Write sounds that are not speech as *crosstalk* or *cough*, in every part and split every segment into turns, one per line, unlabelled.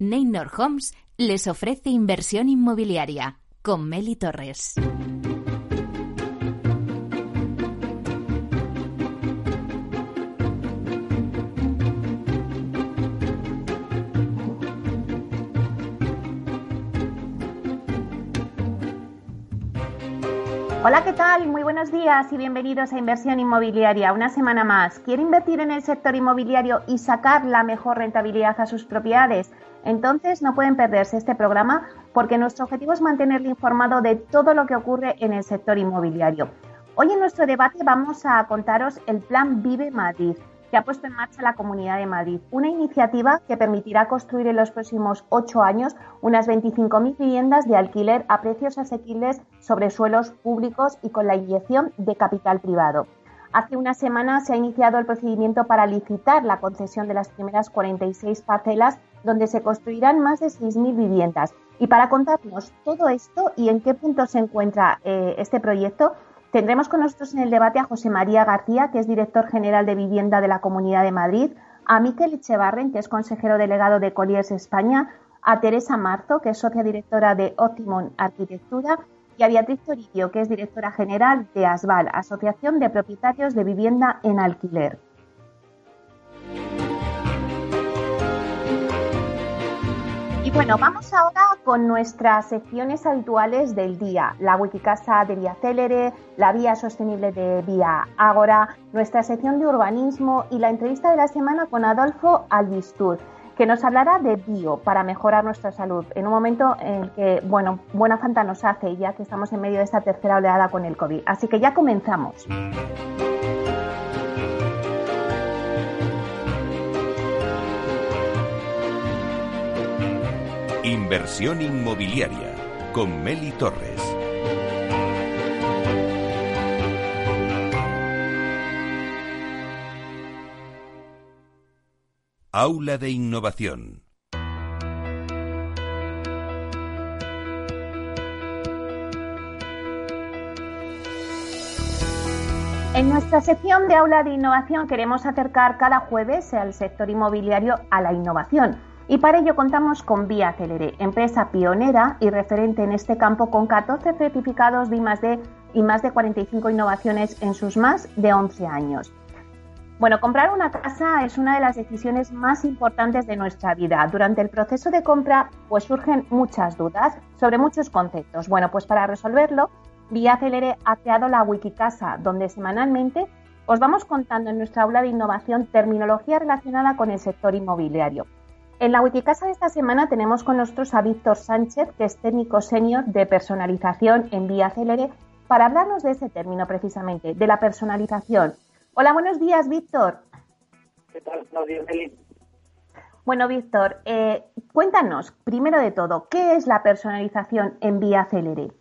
Neynor Homes les ofrece inversión inmobiliaria con Meli Torres.
Hola, ¿qué tal? Muy buenos días y bienvenidos a Inversión Inmobiliaria. Una semana más. ¿Quiere invertir en el sector inmobiliario y sacar la mejor rentabilidad a sus propiedades? Entonces no pueden perderse este programa porque nuestro objetivo es mantenerle informado de todo lo que ocurre en el sector inmobiliario. Hoy en nuestro debate vamos a contaros el Plan Vive Madrid que ha puesto en marcha la Comunidad de Madrid. Una iniciativa que permitirá construir en los próximos ocho años unas 25.000 viviendas de alquiler a precios asequibles sobre suelos públicos y con la inyección de capital privado. Hace una semana se ha iniciado el procedimiento para licitar la concesión de las primeras 46 parcelas donde se construirán más de 6.000 viviendas. Y para contarnos todo esto y en qué punto se encuentra eh, este proyecto, Tendremos con nosotros en el debate a José María García, que es director general de vivienda de la Comunidad de Madrid, a Miquel Echevarren, que es consejero delegado de Colliers España, a Teresa Marzo, que es socia directora de Optimum Arquitectura, y a Beatriz Toribio, que es directora general de ASBAL, Asociación de Propietarios de Vivienda en Alquiler. Y bueno, vamos ahora con nuestras secciones habituales del día. La Wikicasa de Vía Célere, la Vía Sostenible de Vía Ágora, nuestra sección de urbanismo y la entrevista de la semana con Adolfo Albistur, que nos hablará de bio para mejorar nuestra salud en un momento en que, bueno, buena falta nos hace ya que estamos en medio de esta tercera oleada con el COVID. Así que ya comenzamos.
Inversión inmobiliaria con Meli Torres. Aula de Innovación.
En nuestra sección de Aula de Innovación queremos acercar cada jueves al sector inmobiliario a la innovación y para ello contamos con Vía empresa pionera y referente en este campo con 14 certificados de I+D y más de 45 innovaciones en sus más de 11 años. Bueno, comprar una casa es una de las decisiones más importantes de nuestra vida. Durante el proceso de compra, pues surgen muchas dudas sobre muchos conceptos. Bueno, pues para resolverlo, Vía Celere ha creado la Wikicasa, donde semanalmente os vamos contando en nuestra aula de innovación terminología relacionada con el sector inmobiliario. En la Wikicasa de esta semana tenemos con nosotros a Víctor Sánchez, que es técnico senior de personalización en Vía Célere, para hablarnos de ese término precisamente, de la personalización. Hola, buenos días, Víctor.
¿Qué tal? Buenos días, Meli.
Bueno, Víctor, eh, cuéntanos, primero de todo, ¿qué es la personalización en Vía Célere?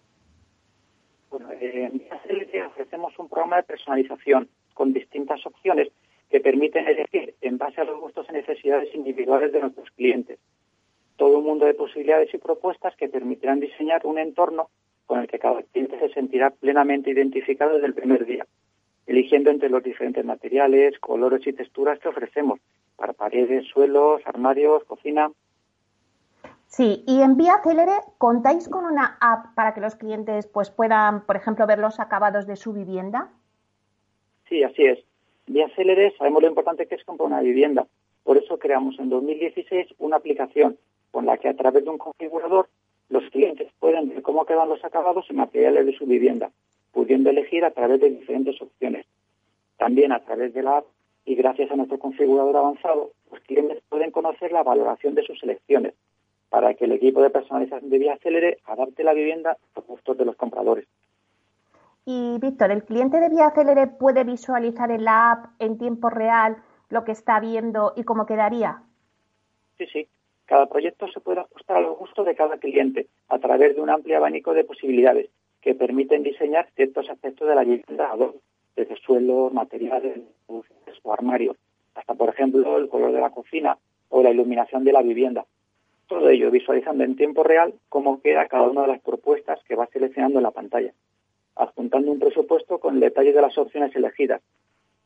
Bueno, eh, en Vía Célere ofrecemos un programa de personalización con distintas opciones que permiten elegir en base a los gustos y necesidades individuales de nuestros clientes. Todo un mundo de posibilidades y propuestas que permitirán diseñar un entorno con el que cada cliente se sentirá plenamente identificado desde el primer día, eligiendo entre los diferentes materiales, colores y texturas que ofrecemos para paredes, suelos, armarios, cocina.
Sí, y en Vía Célere contáis con una app para que los clientes pues puedan, por ejemplo, ver los acabados de su vivienda.
Sí, así es. Vía Célere sabemos lo importante que es comprar una vivienda. Por eso creamos en 2016 una aplicación con la que a través de un configurador los clientes pueden ver cómo quedan los acabados y materiales de su vivienda, pudiendo elegir a través de diferentes opciones. También a través de la app y gracias a nuestro configurador avanzado, los clientes pueden conocer la valoración de sus selecciones para que el equipo de personalización de Vía Célere adapte la vivienda a los gustos de los compradores.
Y Víctor, ¿el cliente de Vía Célere puede visualizar en la app en tiempo real lo que está viendo y cómo quedaría?
Sí, sí. Cada proyecto se puede ajustar a los gustos de cada cliente a través de un amplio abanico de posibilidades que permiten diseñar ciertos aspectos de la vivienda, desde suelos, materiales o armarios, hasta, por ejemplo, el color de la cocina o la iluminación de la vivienda. Todo ello visualizando en tiempo real cómo queda cada una de las propuestas que va seleccionando en la pantalla adjuntando un presupuesto con el detalle de las opciones elegidas.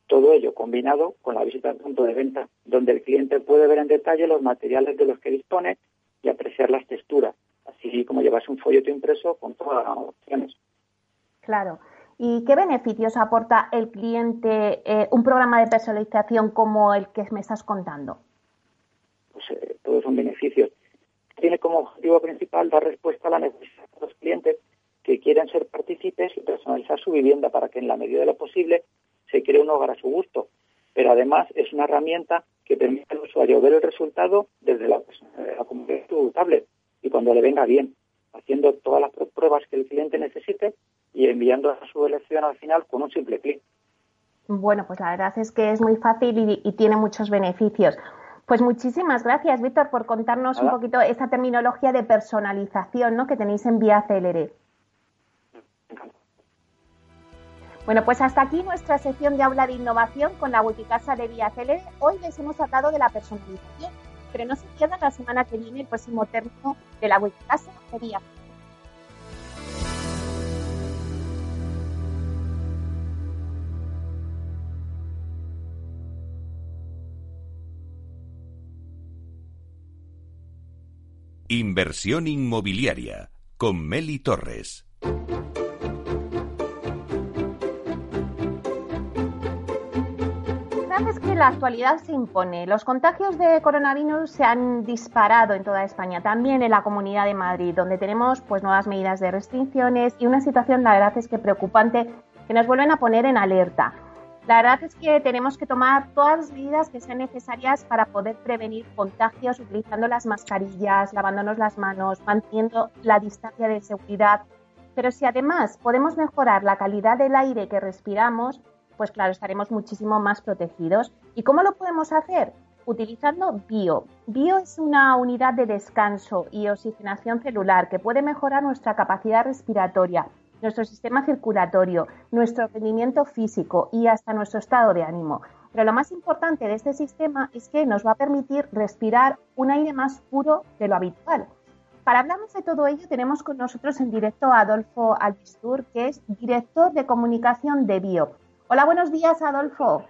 Todo ello combinado con la visita al punto de venta, donde el cliente puede ver en detalle los materiales de los que dispone y apreciar las texturas, así como llevarse un folleto impreso con todas las opciones.
Claro. ¿Y qué beneficios aporta el cliente eh, un programa de personalización como el que me estás contando?
Pues eh, todos son beneficios. Tiene como objetivo principal dar respuesta a la necesidad de los clientes que quieren ser partícipes y personalizar su vivienda para que en la medida de lo posible se cree un hogar a su gusto. Pero además es una herramienta que permite al usuario ver el resultado desde la, la de su tablet y cuando le venga bien, haciendo todas las pruebas que el cliente necesite y enviando a su elección al final con un simple clic.
Bueno, pues la verdad es que es muy fácil y, tiene muchos beneficios. Pues muchísimas gracias, Víctor, por contarnos un poquito esa terminología de personalización ¿no? que tenéis en Vía Célere. Bueno, pues hasta aquí nuestra sección de aula de innovación con la Wikicasa de Vía Célere. Hoy les hemos hablado de la personalización, pero no se pierdan la semana que viene el próximo término de la de Vía Célere.
Inversión inmobiliaria con Meli Torres.
Es que la actualidad se impone. Los contagios de coronavirus se han disparado en toda España, también en la Comunidad de Madrid, donde tenemos pues nuevas medidas de restricciones y una situación, la verdad es que preocupante, que nos vuelven a poner en alerta. La verdad es que tenemos que tomar todas las medidas que sean necesarias para poder prevenir contagios utilizando las mascarillas, lavándonos las manos, manteniendo la distancia de seguridad. Pero si además podemos mejorar la calidad del aire que respiramos, pues claro, estaremos muchísimo más protegidos. ¿Y cómo lo podemos hacer? Utilizando bio. Bio es una unidad de descanso y oxigenación celular que puede mejorar nuestra capacidad respiratoria nuestro sistema circulatorio, nuestro rendimiento físico y hasta nuestro estado de ánimo. Pero lo más importante de este sistema es que nos va a permitir respirar un aire más puro de lo habitual. Para hablarnos de todo ello tenemos con nosotros en directo a Adolfo Alpistur, que es director de comunicación de Bio. Hola, buenos días, Adolfo.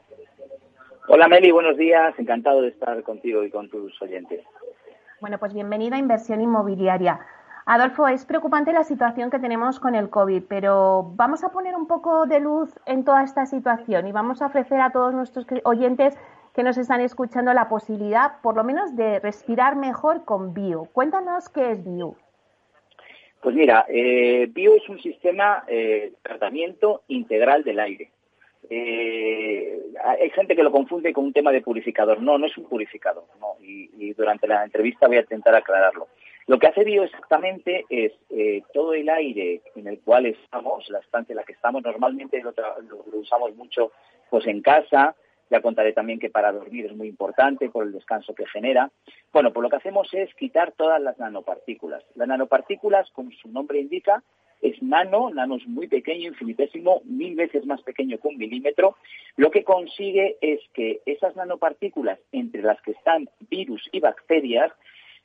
Hola, Meli, buenos días. Encantado de estar contigo y con tus oyentes.
Bueno, pues bienvenido a Inversión Inmobiliaria. Adolfo, es preocupante la situación que tenemos con el COVID, pero vamos a poner un poco de luz en toda esta situación y vamos a ofrecer a todos nuestros oyentes que nos están escuchando la posibilidad, por lo menos, de respirar mejor con bio. Cuéntanos qué es bio.
Pues mira, eh, bio es un sistema de eh, tratamiento integral del aire. Eh, hay gente que lo confunde con un tema de purificador. No, no es un purificador. No, y durante la entrevista voy a intentar aclararlo. Lo que hace Bio exactamente es eh, todo el aire en el cual estamos, la estancia en la que estamos, normalmente lo, usamos mucho pues en casa, ya contaré también que para dormir es muy importante por el descanso que genera. Bueno, pues lo que hacemos es quitar todas las nanopartículas. Las nanopartículas, como su nombre indica, es nano, nano es muy pequeño, infinitésimo, mil veces más pequeño que un milímetro. Lo que consigue es que esas nanopartículas, entre las que están virus y bacterias,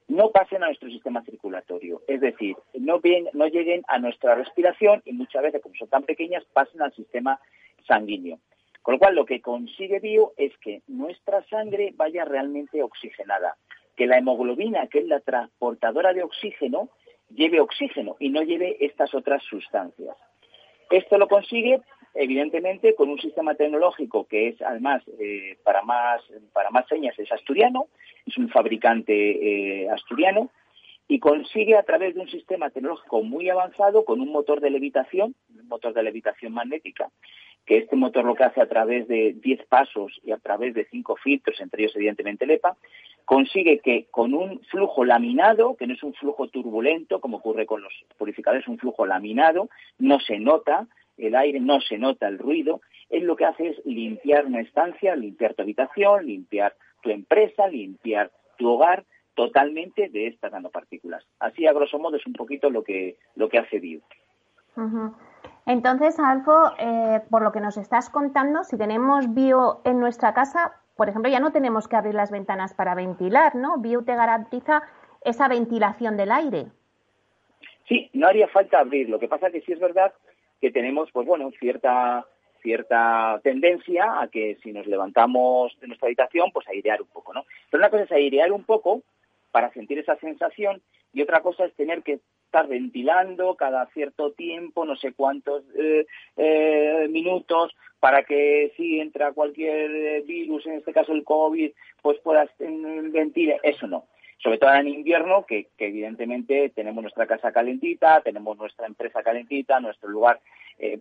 no pasen a nuestro sistema circulatorio, es decir, no, no lleguen a nuestra respiración y muchas veces, como son tan pequeñas, pasen al sistema sanguíneo. Con lo cual, lo que consigue Bio es que nuestra sangre vaya realmente oxigenada, que la hemoglobina, que es la transportadora de oxígeno, lleve oxígeno y no lleve estas otras sustancias. Esto lo consigue evidentemente con un sistema tecnológico que es además eh, para más señas es asturiano es un fabricante eh, asturiano y consigue a través de un sistema tecnológico muy avanzado con un motor de levitación un motor de levitación magnética que este motor lo que hace a través de 10 pasos y a través de 5 filtros, entre ellos evidentemente el EPA, consigue que con un flujo laminado, que no es un flujo turbulento como ocurre con los purificadores, un flujo laminado, no se nota, el aire, no se nota el ruido, él lo que hace es limpiar una estancia, limpiar tu habitación, limpiar tu empresa, limpiar tu hogar totalmente de estas nanopartículas. Así, a grosso modo, es un poquito lo que, lo que hace Bio.
Entonces, Alfo, eh, por lo que nos estás contando, si tenemos Bio en nuestra casa, por ejemplo, ya no tenemos que abrir las ventanas para ventilar, ¿no? Bio te garantiza esa ventilación del aire.
Sí, no haría falta abrir. Lo que pasa que sí es verdad que tenemos, pues bueno, cierta cierta tendencia a que si nos levantamos de nuestra habitación, pues airear un poco, ¿no? Pero una cosa es airear un poco para sentir esa sensación y otra cosa es tener que estar ventilando cada cierto tiempo, no sé cuántos eh, eh, minutos, para que si entra cualquier eh, virus, en este caso el COVID, pues puedas ventilar. Eso no. Sobre todo en invierno, que, evidentemente tenemos nuestra casa calentita, tenemos nuestra empresa calentita, nuestro lugar,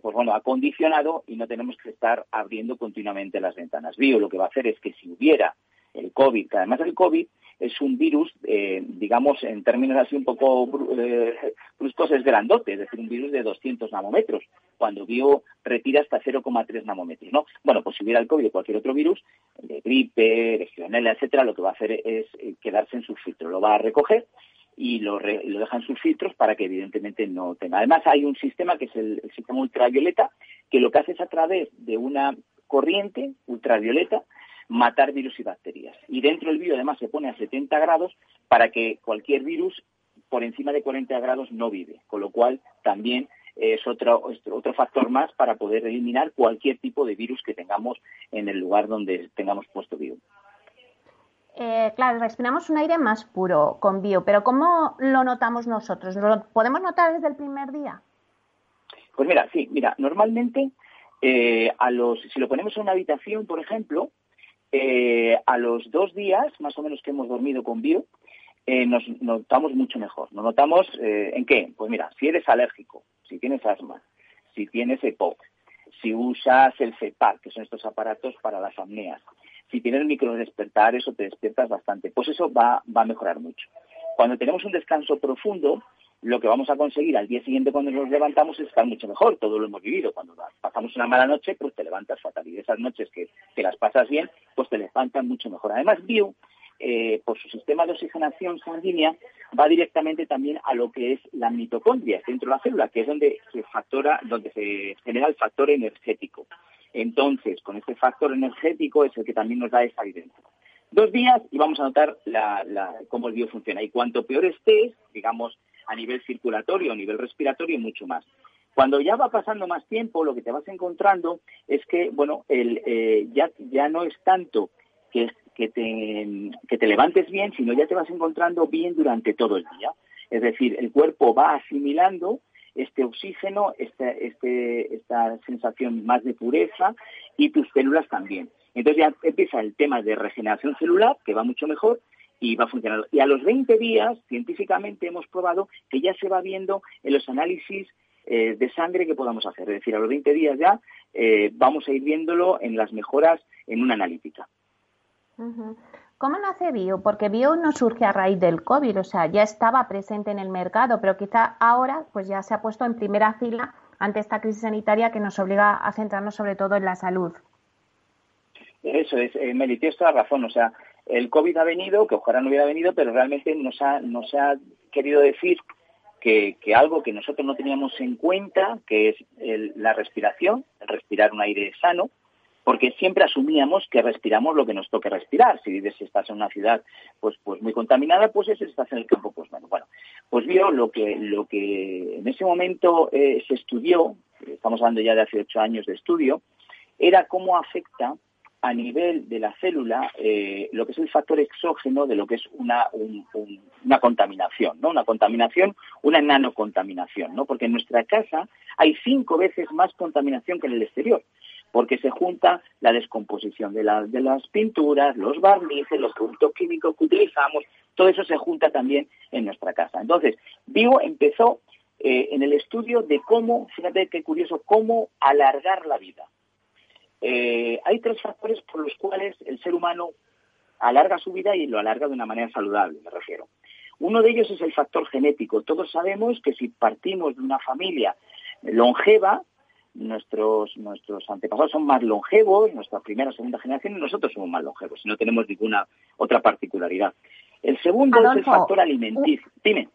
pues bueno, acondicionado y no tenemos que estar abriendo continuamente las ventanas. Bio lo que va a hacer es que si hubiera el COVID, que además el COVID es un virus, eh, digamos, en términos así un poco eh, bruscos, es grandote, es decir, un virus de 200 nanómetros, cuando Bio retira hasta 0,3 nanómetros, ¿no? Bueno, pues si hubiera el COVID o cualquier otro virus, de gripe, legionela, etcétera, lo que va a hacer es eh, quedarse en su filtro, lo va a recoger y lo, lo deja en sus filtros para que evidentemente no tenga. Además hay un sistema que es el sistema ultravioleta, que lo que hace es a través de una corriente ultravioleta matar virus y bacterias. Y dentro del virus además se pone a 70 grados para que cualquier virus por encima de 40 grados no vive, con lo cual también es otro, otro factor más para poder eliminar cualquier tipo de virus que tengamos en el lugar donde tengamos puesto bio.
Eh, claro, respiramos un aire más puro con bio, pero ¿cómo lo notamos nosotros? ¿Lo podemos notar desde el primer día?
Pues mira, sí, mira, normalmente eh, a los, si lo ponemos en una habitación, por ejemplo, eh, a los dos días, más o menos que hemos dormido con bio, eh, nos notamos mucho mejor. Nos notamos eh, en qué? Pues mira, si eres alérgico, si tienes asma, si tienes EPOC, si usas el CEPAC, que son estos aparatos para las apneas, si tienes microdespertar, eso te despiertas bastante, pues eso va, va a mejorar mucho. Cuando tenemos un descanso profundo, lo que vamos a conseguir al día siguiente cuando nos levantamos es estar mucho mejor. Todo lo hemos vivido. Cuando pasamos una mala noche, pues te levantas fatal. Y esas noches que te las pasas bien, pues te levantan mucho mejor. Además, Bio, eh, por su sistema de oxigenación sanguínea, va directamente también a lo que es la mitocondria dentro de la célula, que es donde se factora, donde se genera el factor energético. Entonces, con este factor energético es el que también nos da esa evidencia. Dos días y vamos a notar cómo el bio funciona. Y cuanto peor estés, digamos, a nivel circulatorio, a nivel respiratorio y mucho más. Cuando ya va pasando más tiempo, lo que te vas encontrando es que, bueno, el, eh, ya, ya no es tanto que, que, te, que te levantes bien, sino ya te vas encontrando bien durante todo el día. Es decir, el cuerpo va asimilando este oxígeno, este, este, esta sensación más de pureza y tus células también. Entonces ya empieza el tema de regeneración celular, que va mucho mejor, y va funcionando. Y a los 20 días, científicamente hemos probado que ya se va viendo en los análisis eh, de sangre que podamos hacer. Es decir, a los 20 días ya eh, vamos a ir viéndolo en las mejoras en una analítica.
¿Cómo nace Bio? Porque Bio no surge a raíz del COVID, o sea, ya estaba presente en el mercado, pero quizá ahora pues ya se ha puesto en primera fila ante esta crisis sanitaria que nos obliga a centrarnos sobre todo en la salud.
Eso es, eh, Meli, tienes toda razón. O sea, el COVID ha venido, que ojalá no hubiera venido, pero realmente nos ha, nos ha querido decir que, algo que nosotros no teníamos en cuenta, que es la respiración, el respirar un aire sano, porque siempre asumíamos que respiramos lo que nos toque respirar. Si vives, si estás en una ciudad pues, pues muy contaminada, pues si estás en el campo, pues bueno. Bueno, pues vio lo que, lo que en ese momento eh, se estudió, estamos hablando ya de hace ocho años de estudio, era cómo afecta a nivel de la célula eh, lo que es el factor exógeno de lo que es una, una contaminación, ¿no? Una contaminación, una nanocontaminación, ¿no? Porque en nuestra casa hay cinco veces más contaminación que en el exterior, porque se junta la descomposición de, de las pinturas, los barnices, los productos químicos que utilizamos, todo eso se junta también en nuestra casa. Entonces, Vivo empezó eh, en el estudio de cómo, fíjate qué curioso, cómo alargar la vida. Eh, hay tres factores por los cuales el ser humano alarga su vida y lo alarga de una manera saludable, me refiero. Uno de ellos es el factor genético. Todos sabemos que si partimos de una familia longeva, nuestros, nuestros antepasados son más longevos, nuestra primera o segunda generación, y nosotros somos más longevos, y no tenemos ninguna otra particularidad. El segundo es el factor alimenticio. Dime.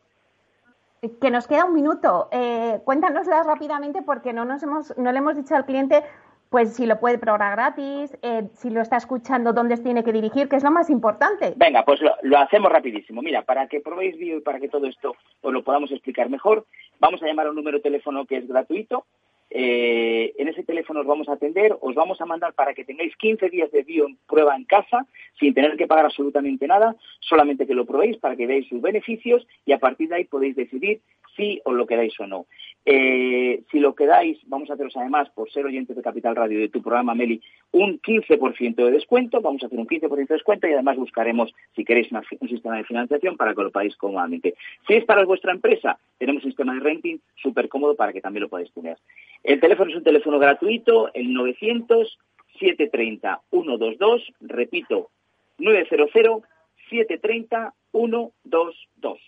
Que nos queda un minuto. Eh, cuéntanoslas rápidamente porque no, nos hemos, no le hemos dicho al cliente pues si lo puede probar gratis, eh, si lo está escuchando, dónde tiene que dirigir, que es lo más importante.
Venga, pues lo, hacemos rapidísimo. Mira, para que probéis bio y para que todo esto os lo podamos explicar mejor, vamos a llamar a un número de teléfono que es gratuito, Eh, en ese teléfono os vamos a atender, os vamos a mandar para que tengáis 15 días de bio en prueba en casa, sin tener que pagar absolutamente nada, solamente que lo probéis para que veáis sus beneficios y a partir de ahí podéis decidir si os lo quedáis o no. Eh, si lo quedáis, vamos a haceros además, por ser oyentes de Capital Radio de tu programa, Meli, un 15% de descuento, vamos a hacer un 15% de descuento y además buscaremos, si queréis, un sistema de financiación para que lo paguéis cómodamente. Si es para vuestra empresa, tenemos un sistema de renting súper cómodo para que también lo podáis tener. El teléfono es un teléfono gratuito, el 900 730 122, repito, 900 730 122.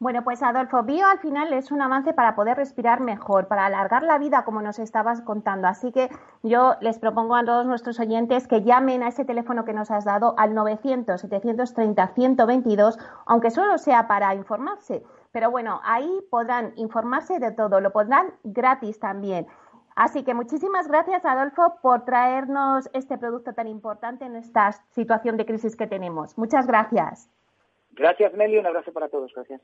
Bueno, pues Adolfo, Bio al final es un avance para poder respirar mejor, para alargar la vida, como nos estabas contando. Así que yo les propongo a todos nuestros oyentes que llamen a ese teléfono que nos has dado al 900-730-122, aunque solo sea para informarse. Pero bueno, ahí podrán informarse de todo, lo podrán gratis también. Así que muchísimas gracias, Adolfo, por traernos este producto tan importante en esta situación de crisis que tenemos. Muchas gracias.
Gracias, Meli. Un abrazo para todos. Gracias.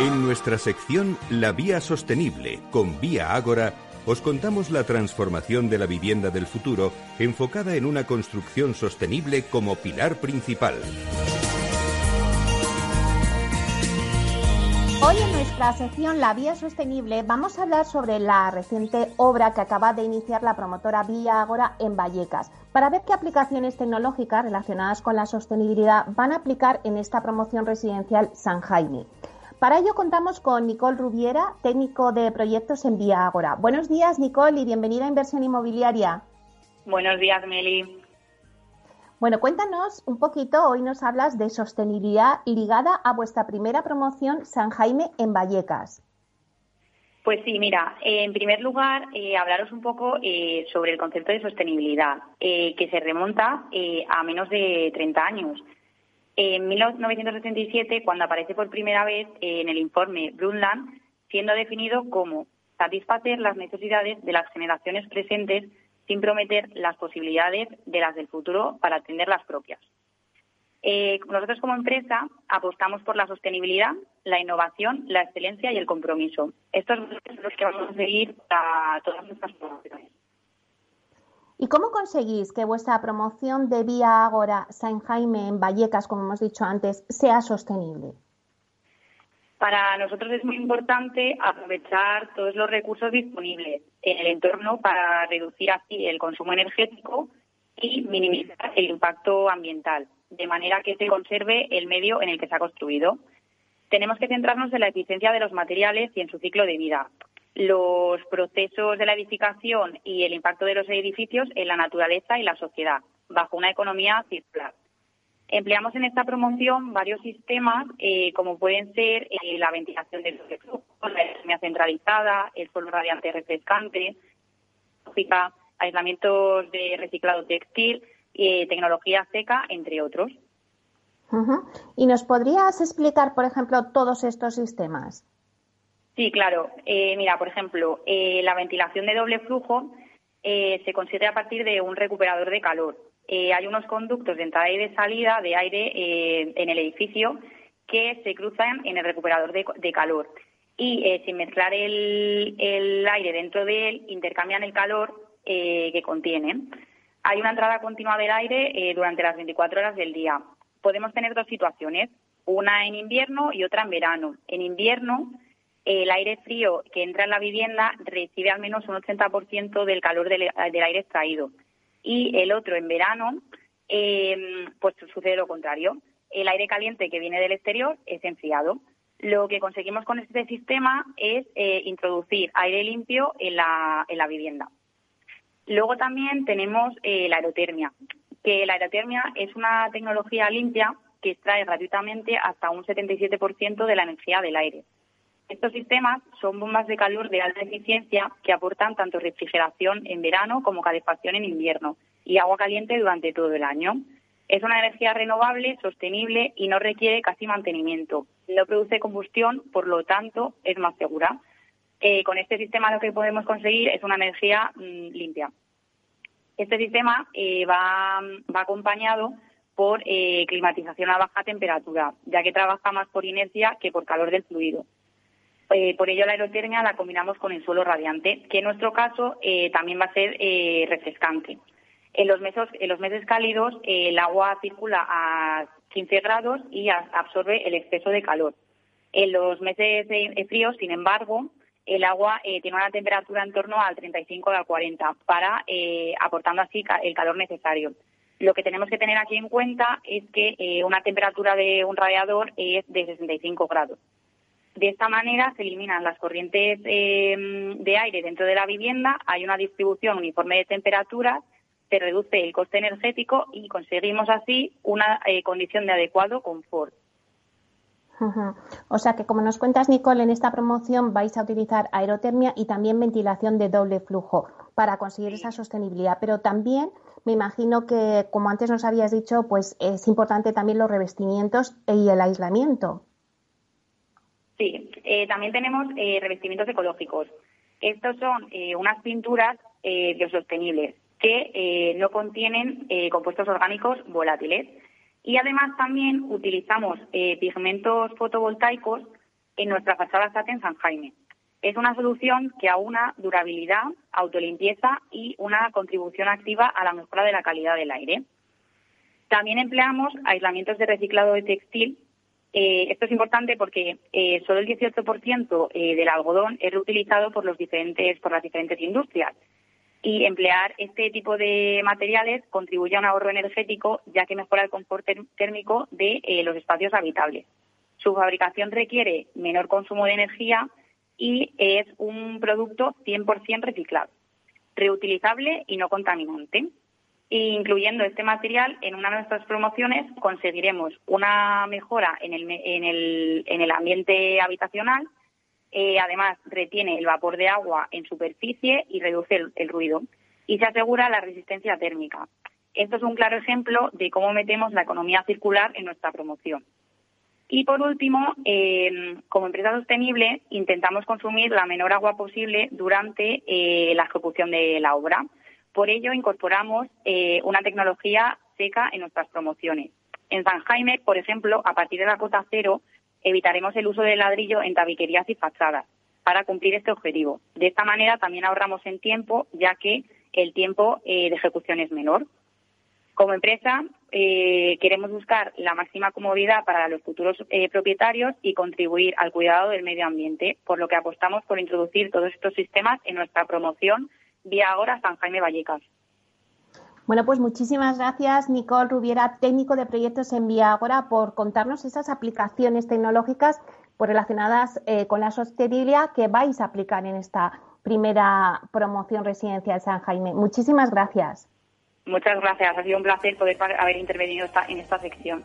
En nuestra sección La Vía Sostenible con Vía Ágora, os contamos la transformación de la vivienda del futuro enfocada en una construcción sostenible como pilar principal.
Hoy en nuestra sección La Vía Sostenible vamos a hablar sobre la reciente obra que acaba de iniciar la promotora Vía Ágora en Vallecas, para ver qué aplicaciones tecnológicas relacionadas con la sostenibilidad van a aplicar en esta promoción residencial San Jaime. Para ello contamos con Nicole Rubiera, técnico de proyectos en Vía Ágora. Buenos días, Nicole, y bienvenida a Inversión Inmobiliaria.
Buenos días, Meli.
Bueno, cuéntanos un poquito, hoy nos hablas de sostenibilidad ligada a vuestra primera promoción San Jaime en Vallecas.
Pues sí, mira, en primer lugar, eh, hablaros un poco eh, sobre el concepto de sostenibilidad, eh, que se remonta a menos de 30 años. En 1977, cuando aparece por primera vez en el informe Brundtland, siendo definido como satisfacer las necesidades de las generaciones presentes sin prometer las posibilidades de las del futuro para atender las propias. Eh, nosotros como empresa apostamos por la sostenibilidad, la innovación, la excelencia y el compromiso. Estos son los que vamos a seguir para todas nuestras promociones.
¿Y cómo conseguís que vuestra promoción de Vía Ágora San Jaime en Vallecas, como hemos dicho antes, sea sostenible?
Para nosotros es muy importante aprovechar todos los recursos disponibles en el entorno para reducir así el consumo energético y minimizar el impacto ambiental, de manera que se conserve el medio en el que se ha construido. Tenemos que centrarnos en la eficiencia de los materiales y en su ciclo de vida, los procesos de la edificación y el impacto de los edificios en la naturaleza y la sociedad, bajo una economía circular. Empleamos en esta promoción varios sistemas, eh, como pueden ser eh, la ventilación de flujo, la economía centralizada, el suelo radiante refrescante, aislamientos de reciclado textil, eh, tecnología seca, entre otros.
¿Y nos podrías explicar, por ejemplo, todos estos sistemas?
Sí, claro. Eh, mira, por ejemplo, eh, la ventilación de doble flujo eh, se consigue a partir de un recuperador de calor. hay unos conductos de entrada y de salida de aire en el edificio que se cruzan en el recuperador de, calor. Y sin mezclar el, el, aire dentro de él, intercambian el calor que contienen. Hay una entrada continua del aire durante las 24 horas del día. Podemos tener dos situaciones, una en invierno y otra en verano. En invierno el aire frío que entra en la vivienda recibe al menos un 80% del calor del, aire extraído. Y el otro, en verano, em, pues sucede lo contrario. El aire caliente que viene del exterior es enfriado. Lo que conseguimos con este sistema es eh, introducir aire limpio en la, en la vivienda. Luego también tenemos eh, la aerotermia, que la aerotermia es una tecnología limpia que extrae gratuitamente hasta un 77% de la energía del aire. Estos sistemas son bombas de calor de alta eficiencia que aportan tanto refrigeración en verano como calefacción en invierno y agua caliente durante todo el año. Es una energía renovable, sostenible y no requiere casi mantenimiento. No produce combustión, por lo tanto, es más segura. Eh, con este sistema lo que podemos conseguir es una energía mm, limpia. Este sistema eh, va, acompañado por eh, climatización a baja temperatura, ya que trabaja más por inercia que por calor del fluido. Eh, por ello, la aerotermia la combinamos con el suelo radiante, que en nuestro caso eh, también va a ser refrescante. En los, meses, en los meses cálidos, el agua circula a 15 grados y absorbe el exceso de calor. En los meses fríos, sin embargo, el agua tiene una temperatura en torno al 35 o al 40, para, aportando así el calor necesario. Lo que tenemos que tener aquí en cuenta es que eh, una temperatura de un radiador es de 65 grados. De esta manera se eliminan las corrientes em, de aire dentro de la vivienda, hay una distribución uniforme de temperaturas, se reduce el coste energético y conseguimos así una eh, condición de adecuado confort.
O sea que, como nos cuentas, Nicole, en esta promoción vais a utilizar aerotermia y también ventilación de doble flujo para conseguir esa sostenibilidad, pero también me imagino que, como antes nos habías dicho, pues es importante también los revestimientos y el aislamiento.
Sí, eh, también tenemos eh, revestimientos ecológicos. Estos son eh, unas pinturas biosostenibles que no contienen compuestos orgánicos volátiles. Y además también utilizamos pigmentos fotovoltaicos en nuestra fachada en San Jaime. Es una solución que aúna durabilidad, autolimpieza y una contribución activa a la mejora de la calidad del aire. También empleamos aislamientos de reciclado de textil. Eh, esto es importante porque eh, solo el 18% eh, del algodón es reutilizado por, los diferentes, por las diferentes industrias. Y emplear este tipo de materiales contribuye a un ahorro energético, ya que mejora el confort térmico de los espacios habitables. Su fabricación requiere menor consumo de energía y es un producto 100% reciclado, reutilizable y no contaminante. Incluyendo este material en una de nuestras promociones conseguiremos una mejora en el, en el, en el ambiente habitacional. Eh, además, retiene el vapor de agua en superficie y reduce el ruido. Y se asegura la resistencia térmica. Esto es un claro ejemplo de cómo metemos la economía circular en nuestra promoción. Y por último, eh, como empresa sostenible, intentamos consumir la menor agua posible durante eh, la ejecución de la obra. Por ello, incorporamos eh, una tecnología seca en nuestras promociones. En San Jaime, por ejemplo, a partir de la cota cero, evitaremos el uso del ladrillo en tabiquerías y fachadas para cumplir este objetivo. De esta manera también ahorramos en tiempo, ya que el tiempo de ejecución es menor. Como empresa, eh, queremos buscar la máxima comodidad para los futuros eh, propietarios y contribuir al cuidado del medio ambiente, por lo que apostamos por introducir todos estos sistemas en nuestra promoción Vía Ahora San Jaime Vallecas.
Bueno, pues muchísimas gracias, Nicole Rubiera, técnico de proyectos en Vía Agora, por contarnos esas aplicaciones tecnológicas relacionadas eh, con la sostenibilidad que vais a aplicar en esta primera promoción residencial San Jaime. Muchísimas gracias.
Muchas gracias. Ha sido un placer poder haber intervenido en esta sección.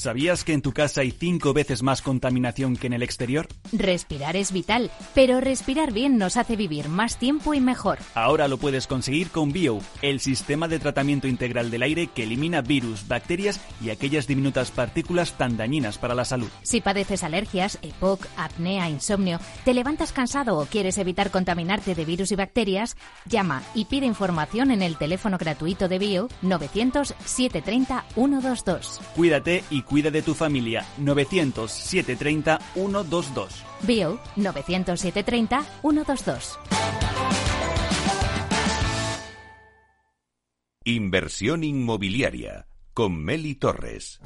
¿Sabías que en tu casa hay cinco veces más contaminación que en el exterior?
Respirar es vital, pero respirar bien nos hace vivir más tiempo y mejor.
Ahora lo puedes conseguir con Bio, el sistema de tratamiento integral del aire que elimina virus, bacterias y aquellas diminutas partículas tan dañinas para la salud.
Si padeces alergias, EPOC, apnea, insomnio, te levantas cansado o quieres evitar contaminarte de virus y bacterias, llama y pide información en el teléfono gratuito de Bio 900 730 122.
Cuídate y cuida de tu familia. 900-730-122.
Bio 900-730-122.
Inversión inmobiliaria con Meli Torres.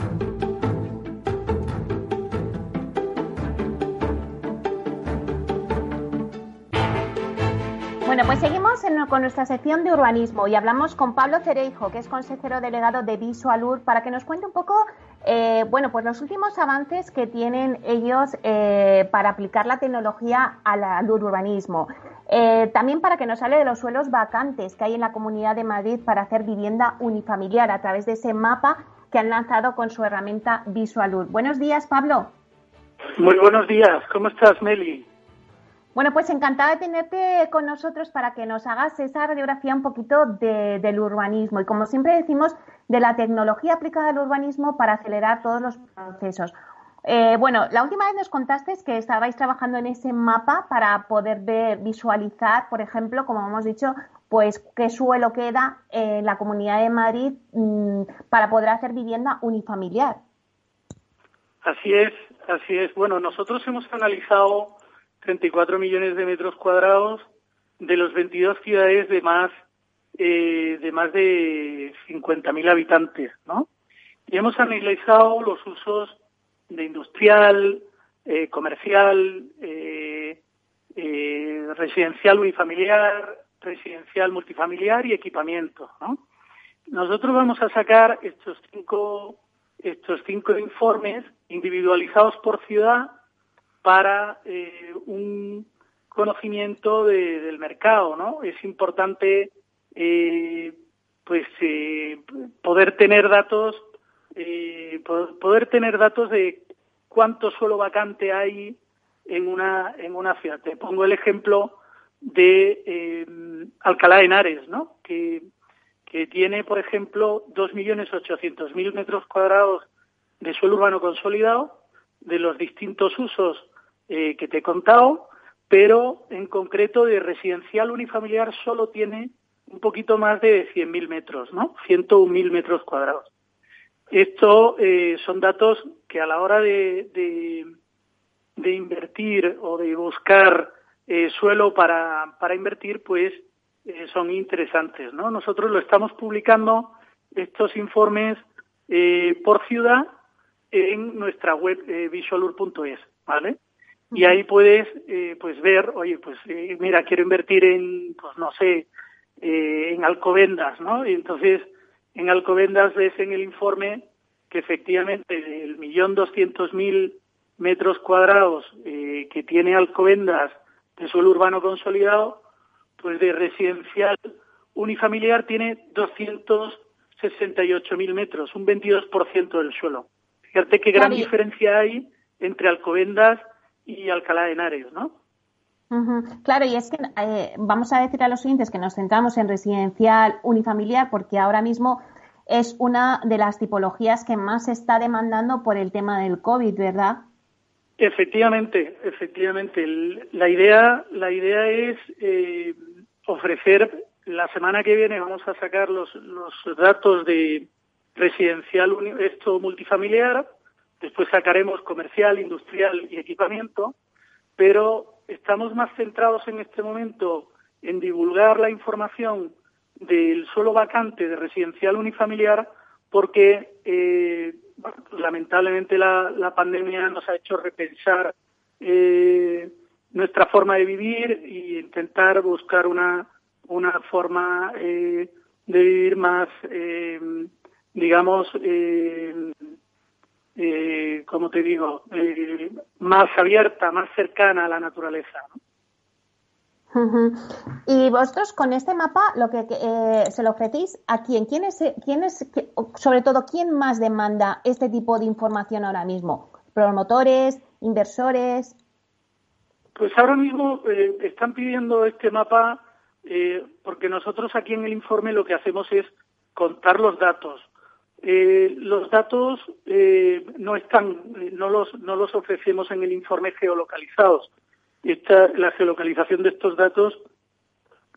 Bueno, pues seguimos con nuestra sección de urbanismo y hablamos con Pablo Cereijo, que es consejero delegado de Visualur, para que nos cuente un poco, eh, bueno, pues los últimos avances que tienen ellos eh, para aplicar la tecnología al, urbanismo. Eh, también para que nos hable de los suelos vacantes que hay en la Comunidad de Madrid para hacer vivienda unifamiliar a través de ese mapa que han lanzado con su herramienta Visualur. Buenos días, Pablo.
Muy buenos días. ¿Cómo estás, Meli?
Bueno, pues encantada de tenerte con nosotros para que nos hagas esa radiografía un poquito del urbanismo y, como siempre decimos, de la tecnología aplicada al urbanismo para acelerar todos los procesos. Eh, bueno, la última vez nos contaste que estabais trabajando en ese mapa para poder ver, visualizar, por ejemplo, como hemos dicho, pues qué suelo queda en la Comunidad de Madrid mm, para poder hacer vivienda unifamiliar.
Así es, así es. Bueno, nosotros hemos analizado 34 millones de metros cuadrados de los 22 ciudades de más eh, de más de 50.000 habitantes, ¿no? Y hemos analizado los usos de industrial, eh, comercial, eh, eh, residencial unifamiliar, residencial multifamiliar y equipamiento, ¿no? Nosotros vamos a sacar estos cinco estos cinco informes individualizados por ciudad para un conocimiento del mercado, ¿no? Es importante eh, pues eh, poder tener datos poder tener datos de cuánto suelo vacante hay en una en una ciudad. Te pongo el ejemplo de Alcalá de Henares, ¿no? Que que tiene, por ejemplo, 2.800.000 metros cuadrados de suelo urbano consolidado de los distintos usos eh, que te he contado, pero en concreto de residencial unifamiliar solo tiene un poquito más de 100.000 metros, ¿no? 101.000 metros cuadrados. Esto eh, son datos que a la hora de, de, invertir o de buscar eh, suelo para, para invertir, pues eh, son interesantes, ¿no? Nosotros lo estamos publicando estos informes eh, por ciudad en nuestra web eh, visualur.es, ¿vale? y ahí puedes eh, pues ver, oye, pues eh, mira, quiero invertir en, pues no sé, eh, en Alcobendas, ¿no? Y entonces en Alcobendas ves en el informe que efectivamente el millón doscientos mil metros cuadrados eh, que tiene Alcobendas de suelo urbano consolidado, pues de residencial unifamiliar tiene 268.000 metros, un 22% del suelo. Fíjate qué gran diferencia hay entre Alcobendas y Alcalá de Henares, ¿no?
Claro, y es que eh, vamos a decir a los siguientes que nos centramos en residencial unifamiliar porque ahora mismo es una de las tipologías que más se está demandando por el tema del COVID, ¿verdad?
Efectivamente, efectivamente. La idea, la idea es eh, ofrecer. La semana que viene vamos a sacar los, los datos de residencial, esto multifamiliar. Después sacaremos comercial, industrial y equipamiento. Pero estamos más centrados en este momento en divulgar la información del suelo vacante de residencial unifamiliar porque eh, lamentablemente la, pandemia nos ha hecho repensar eh, nuestra forma de vivir e intentar buscar una, una forma eh, de vivir más, eh, como te digo, más abierta, más cercana a la naturaleza.
Y vosotros con este mapa lo que eh, se lo ofrecéis a quién, quién es, quién es, sobre todo quién más demanda este tipo de información ahora mismo, promotores, inversores.
Pues ahora mismo eh, están pidiendo este mapa eh, porque nosotros aquí en el informe lo que hacemos es contar los datos. Los datos no están, no los, no los ofrecemos en el informe geolocalizados esta, la geolocalización de estos datos,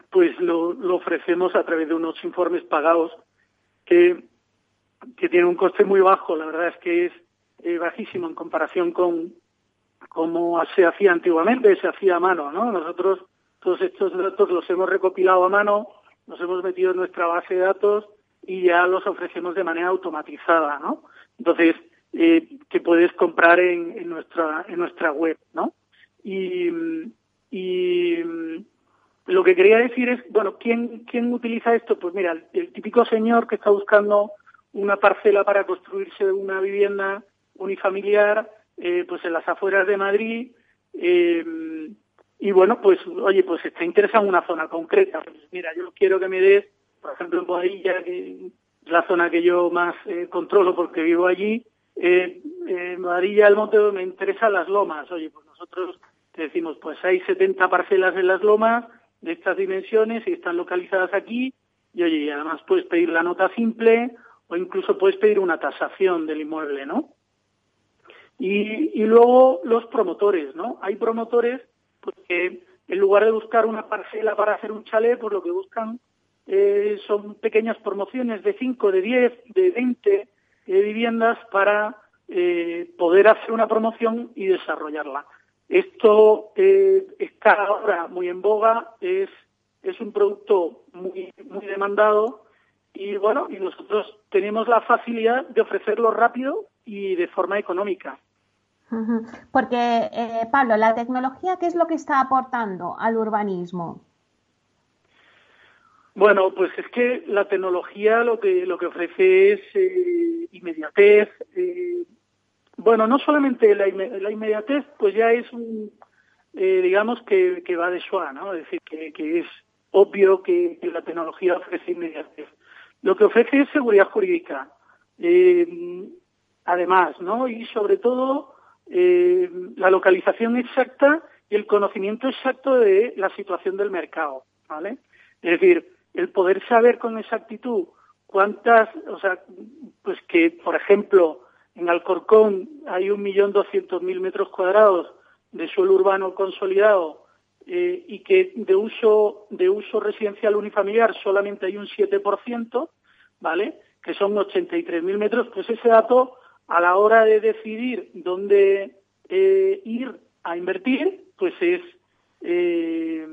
pues lo, ofrecemos a través de unos informes pagados que, que tienen un coste muy bajo. La verdad es que es eh, bajísimo en comparación con como se hacía antiguamente, se hacía a mano, ¿no? Nosotros todos estos datos los hemos recopilado a mano, los hemos metido en nuestra base de datos y ya los ofrecemos de manera automatizada, ¿no? Entonces, eh, que puedes comprar en, en nuestra en nuestra web, ¿no? Y, y lo que quería decir es, bueno, ¿quién, ¿quién utiliza esto? Pues mira, el, típico señor que está buscando una parcela para construirse una vivienda unifamiliar, eh, pues en las afueras de Madrid, eh, y bueno, pues, oye, pues está interesado en una zona concreta. Pues mira, yo quiero que me des, por ejemplo, en Boadilla, que es la zona que yo más eh, controlo porque vivo allí, eh, en Boadilla del Monte me interesan las lomas. Oye, pues nosotros decimos, pues hay 70 parcelas en las lomas de estas dimensiones y están localizadas aquí, y oye, además puedes pedir la nota simple o incluso puedes pedir una tasación del inmueble, ¿no? Y, y luego los promotores, ¿no? Hay promotores pues, que en lugar de buscar una parcela para hacer un chalet, pues lo que buscan eh, son pequeñas promociones de 5, de 10, de 20 eh, viviendas para eh, poder hacer una promoción y desarrollarla. Esto eh, está ahora muy en boga, es, es un producto muy, muy demandado y bueno, y nosotros tenemos la facilidad de ofrecerlo rápido y de forma económica.
Porque, Pablo, la tecnología, ¿qué es lo que está aportando al urbanismo?
Bueno, pues es que la tecnología lo que lo que ofrece es eh, inmediatez, eh, bueno, no solamente la, inmediatez, pues ya es un, eh, digamos que, va de Schwa, ¿no? Es decir, que, es obvio que, la tecnología ofrece inmediatez. Lo que ofrece es seguridad jurídica, eh, además, ¿no? Y sobre todo eh, la localización exacta y el conocimiento exacto de la situación del mercado, ¿vale? Es decir, el poder saber con exactitud cuántas, o sea, pues que, por ejemplo, en Alcorcón hay un millón doscientos mil metros cuadrados de suelo urbano consolidado eh, y que de uso de uso residencial unifamiliar solamente hay un 7%, ¿vale? Que son 83.000 metros, pues ese dato a la hora de decidir dónde eh, ir a invertir, pues es eh,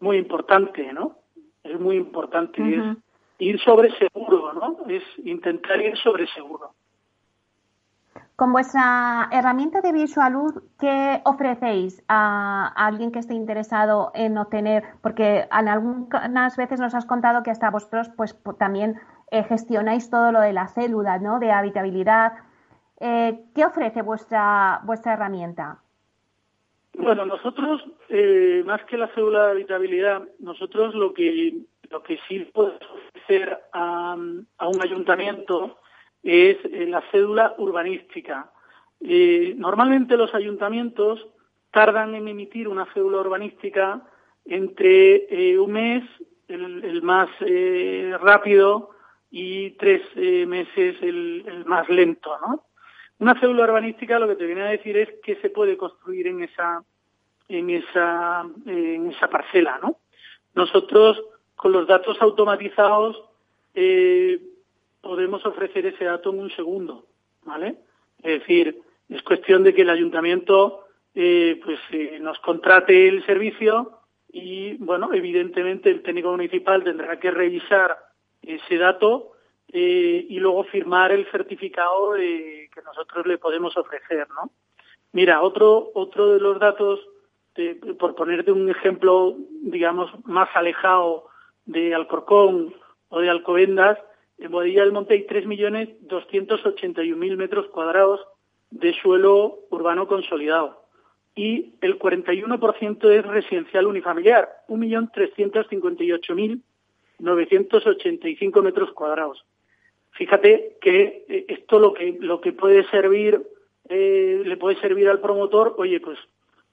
muy importante, ¿no? Es muy importante, es ir sobre seguro, ¿no? Es intentar ir sobre seguro.
Con vuestra herramienta de Visualud, ¿qué ofrecéis a, alguien que esté interesado en obtener? Porque en algunas veces nos has contado que hasta vosotros pues también eh, gestionáis todo lo de la célula, ¿no? De habitabilidad. Eh, ¿Qué ofrece vuestra vuestra herramienta?
Bueno, nosotros eh, más que la célula de habitabilidad, nosotros lo que lo que sí podemos ofrecer a, a un ayuntamiento es eh, la cédula urbanística. Eh, normalmente los ayuntamientos tardan en emitir una cédula urbanística entre eh, un mes, el, más rápido, y tres meses, el, más lento, ¿no? Una cédula urbanística lo que te viene a decir es que se puede construir en esa en esa en esa parcela, ¿no? Nosotros con los datos automatizados eh, podemos ofrecer ese dato en un segundo, ¿vale? Es decir, es cuestión de que el ayuntamiento eh, pues eh, nos contrate el servicio y, bueno, evidentemente el técnico municipal tendrá que revisar ese dato eh, y luego firmar el certificado que nosotros le podemos ofrecer, ¿no? Mira, otro, otro de los datos, por ponerte un ejemplo, digamos, más alejado de Alcorcón o de Alcobendas, en Boadilla del Monte hay 3.281.000 metros cuadrados de suelo urbano consolidado y el 41% es residencial unifamiliar, 1.358.985 metros cuadrados. Fíjate que eh, esto lo que lo que puede servir eh, le puede servir al promotor, oye, pues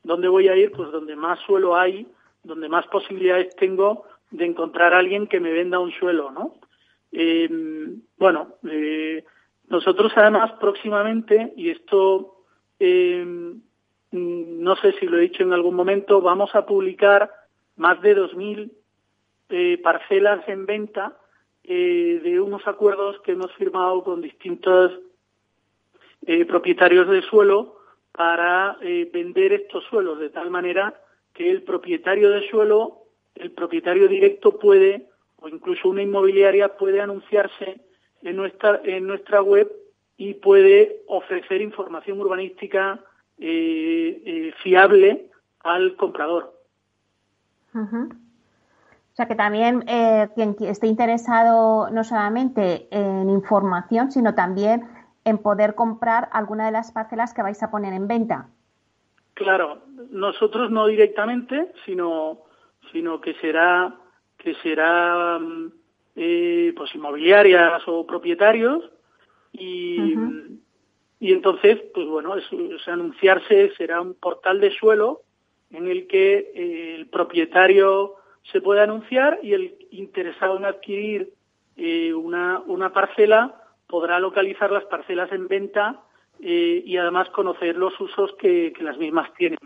¿dónde voy a ir? Pues donde más suelo hay, donde más posibilidades tengo de encontrar a alguien que me venda un suelo, ¿no? Eh, bueno, eh, nosotros además próximamente, y esto eh, no sé si lo he dicho en algún momento, vamos a publicar más de 2.000 eh, parcelas en venta eh, de unos acuerdos que hemos firmado con distintos eh, propietarios de suelo para vender estos suelos de tal manera que el propietario de suelo, el propietario directo puede, o incluso una inmobiliaria puede anunciarse en nuestra, en nuestra web y puede ofrecer información urbanística eh, eh, fiable al comprador.
O sea que también eh, quien esté interesado no solamente en información, sino también en poder comprar alguna de las parcelas que vais a poner en venta.
Claro, nosotros no directamente, sino, sino que será que será mm, eh, pues inmobiliarias o propietarios y, y entonces pues bueno es, anunciarse será un portal de suelo en el que eh, el propietario se puede anunciar y el interesado en adquirir eh, una, una parcela podrá localizar las parcelas en venta y además conocer los usos que, las mismas tienen.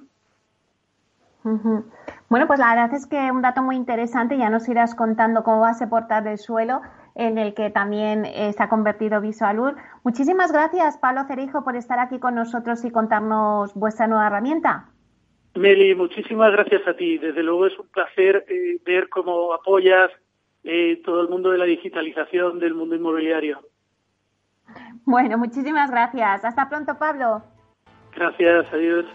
Bueno, pues la verdad es que un dato muy interesante, ya nos irás contando cómo va ese portal del suelo en el que también eh, se ha convertido Visualur. Muchísimas gracias, Pablo Cerijo, por estar aquí con nosotros y contarnos vuestra nueva herramienta.
Meli, muchísimas gracias a ti. Desde luego es un placer eh, ver cómo apoyas eh, todo el mundo de la digitalización del mundo inmobiliario.
Bueno, muchísimas gracias. Hasta pronto, Pablo.
Gracias, adiós.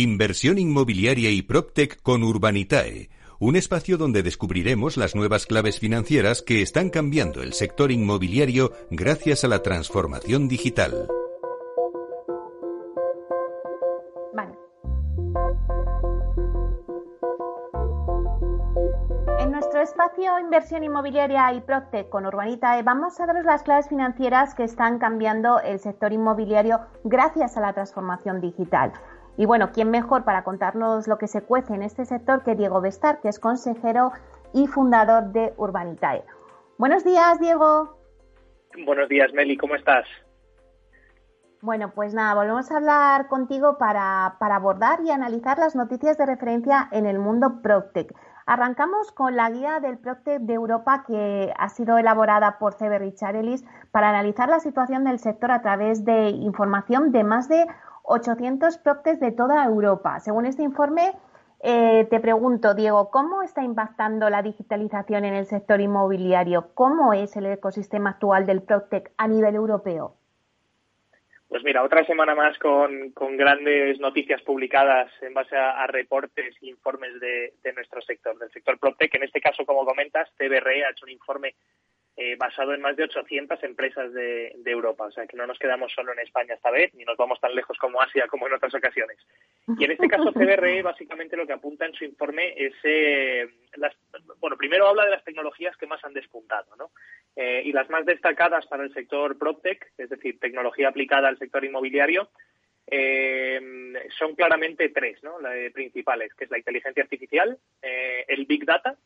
Inversión inmobiliaria y PropTech con Urbanitae, un espacio donde descubriremos las nuevas claves financieras que están cambiando el sector inmobiliario gracias a la transformación digital.
En nuestro espacio Inversión Inmobiliaria y PropTech con Urbanitae vamos a daros las claves financieras que están cambiando el sector inmobiliario gracias a la transformación digital. Y bueno, ¿quién mejor para contarnos lo que se cuece en este sector que Diego Bestar, que es consejero y fundador de Urbanitae? Buenos días, Diego.
Buenos días, Meli, ¿cómo estás?
Bueno, pues nada, volvemos a hablar contigo para, para abordar y analizar las noticias de referencia en el mundo PropTech. Arrancamos con la guía del PropTech de Europa que ha sido elaborada por CB Richarelis para analizar la situación del sector a través de información de más de 800 PropTech de toda Europa. Según este informe, eh, te pregunto, Diego, ¿cómo está impactando la digitalización en el sector inmobiliario? ¿Cómo es el ecosistema actual del PropTech a nivel europeo?
Pues mira, otra semana más con, grandes noticias publicadas en base a, reportes e informes de, de, nuestro sector, del sector PropTech. En este caso, como comentas, TBRE ha hecho un informe eh, basado en más de 800 empresas de, Europa. O sea, que no nos quedamos solo en España esta vez, ni nos vamos tan lejos como Asia como en otras ocasiones. Y en este caso, CBRE *laughs* básicamente lo que apunta en su informe es, eh, las, bueno, primero habla de las tecnologías que más han despuntado, ¿no? Eh, y las más destacadas para el sector PropTech, es decir, tecnología aplicada al sector inmobiliario, son claramente tres, ¿no? principales, que es la inteligencia artificial, el big data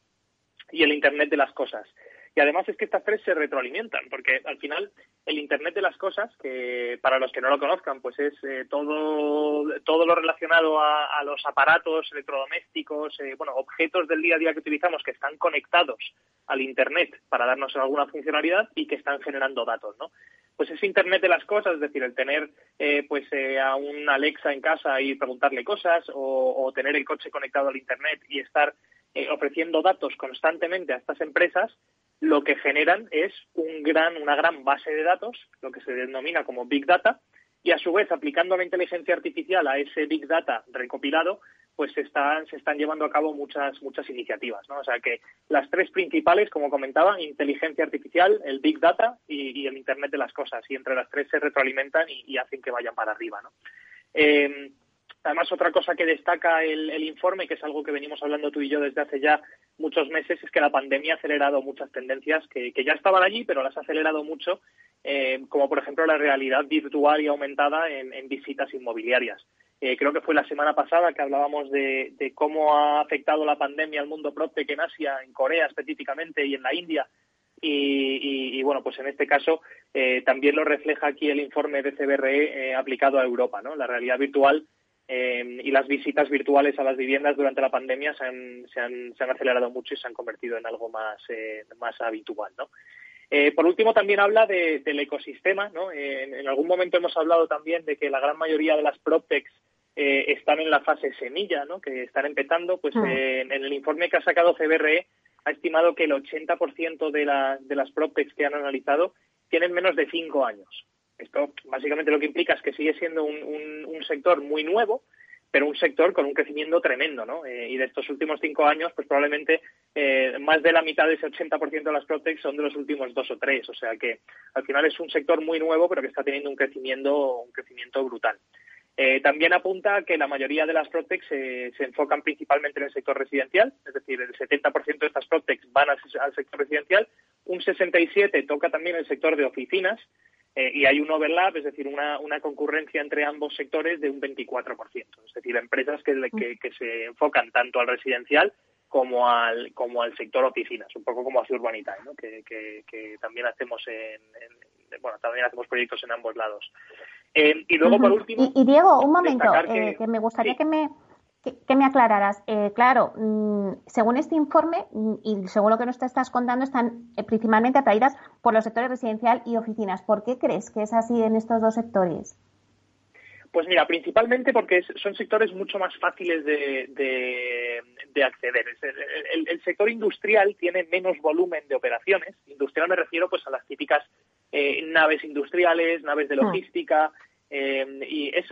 y el Internet de las cosas. Y además es que estas tres se retroalimentan, porque al final el Internet de las cosas, que para los que no lo conozcan, pues es eh, todo, todo lo relacionado a, los aparatos electrodomésticos, eh, bueno, objetos del día a día que utilizamos que están conectados al Internet para darnos alguna funcionalidad y que están generando datos, ¿no? Pues ese Internet de las cosas, es decir, el tener eh, pues a un Alexa en casa y preguntarle cosas o, o tener el coche conectado al Internet y estar ofreciendo datos constantemente a estas empresas, lo que generan es un gran, una gran base de datos, lo que se denomina como Big Data, y a su vez, aplicando la inteligencia artificial a ese Big Data recopilado, pues se están, se están llevando a cabo muchas, muchas iniciativas. O sea que las tres principales, como comentaba, inteligencia artificial, el Big Data y, el Internet de las cosas. Y entre las tres se retroalimentan y, hacen que vayan para arriba. ¿no? Eh, Además, otra cosa que destaca el, informe, que es algo que venimos hablando tú y yo desde hace ya muchos meses, es que la pandemia ha acelerado muchas tendencias que, ya estaban allí, pero las ha acelerado mucho, eh, como por ejemplo la realidad virtual y aumentada en, visitas inmobiliarias. Eh, creo que fue la semana pasada que hablábamos de, cómo ha afectado la pandemia al mundo PropTech en Asia, en Corea específicamente y en la India. Y, bueno, pues en este caso eh, también lo refleja aquí el informe de CBRE aplicado a Europa. ¿no? La realidad virtual eh, y las visitas virtuales a las viviendas durante la pandemia se han, se han, se han acelerado mucho y se han convertido en algo más, eh, más habitual. ¿no? Eh, por último, también habla del ecosistema. ¿no? en algún momento hemos hablado también de que la gran mayoría de las PropTechs están en la fase semilla, ¿no? que están empezando. Pues mm. en el informe que ha sacado CBRE ha estimado que el 80% de, la, de las PropTechs que han analizado tienen menos de cinco años. Esto básicamente lo que implica es que sigue siendo un, sector muy nuevo, pero un sector con un crecimiento tremendo, ¿no? Eh, y de estos últimos cinco años, pues probablemente eh, más de la mitad de ese 80% de las Protec son de los últimos dos o tres. O sea que al final es un sector muy nuevo, pero que está teniendo un crecimiento, un crecimiento brutal. Eh, también apunta que la mayoría de las Protec se, enfocan principalmente en el sector residencial, es decir, el 70% de estas Protec van al, sector residencial, un 67% toca también el sector de oficinas, eh, y hay un overlap, es decir, una, concurrencia entre ambos sectores de un 24%. Es decir, empresas que, se enfocan tanto al residencial como al, como al sector oficinas, un poco como hace Urbanita, ¿no? que, que, también hacemos en, bueno, también hacemos proyectos en ambos lados. Eh, y luego, por último...
Y, Diego, un momento, eh, que, me gustaría que me que, me aclararás. Eh, claro, mm, según este informe mm, y según lo que nos te estás contando, están principalmente atraídas por los sectores residencial y oficinas. ¿Por qué crees que es así en estos dos sectores?
Pues mira, principalmente porque son sectores mucho más fáciles de, acceder. El, sector industrial tiene menos volumen de operaciones. Industrial me refiero pues a las típicas eh, naves industriales, naves de ah. logística, eh, y es,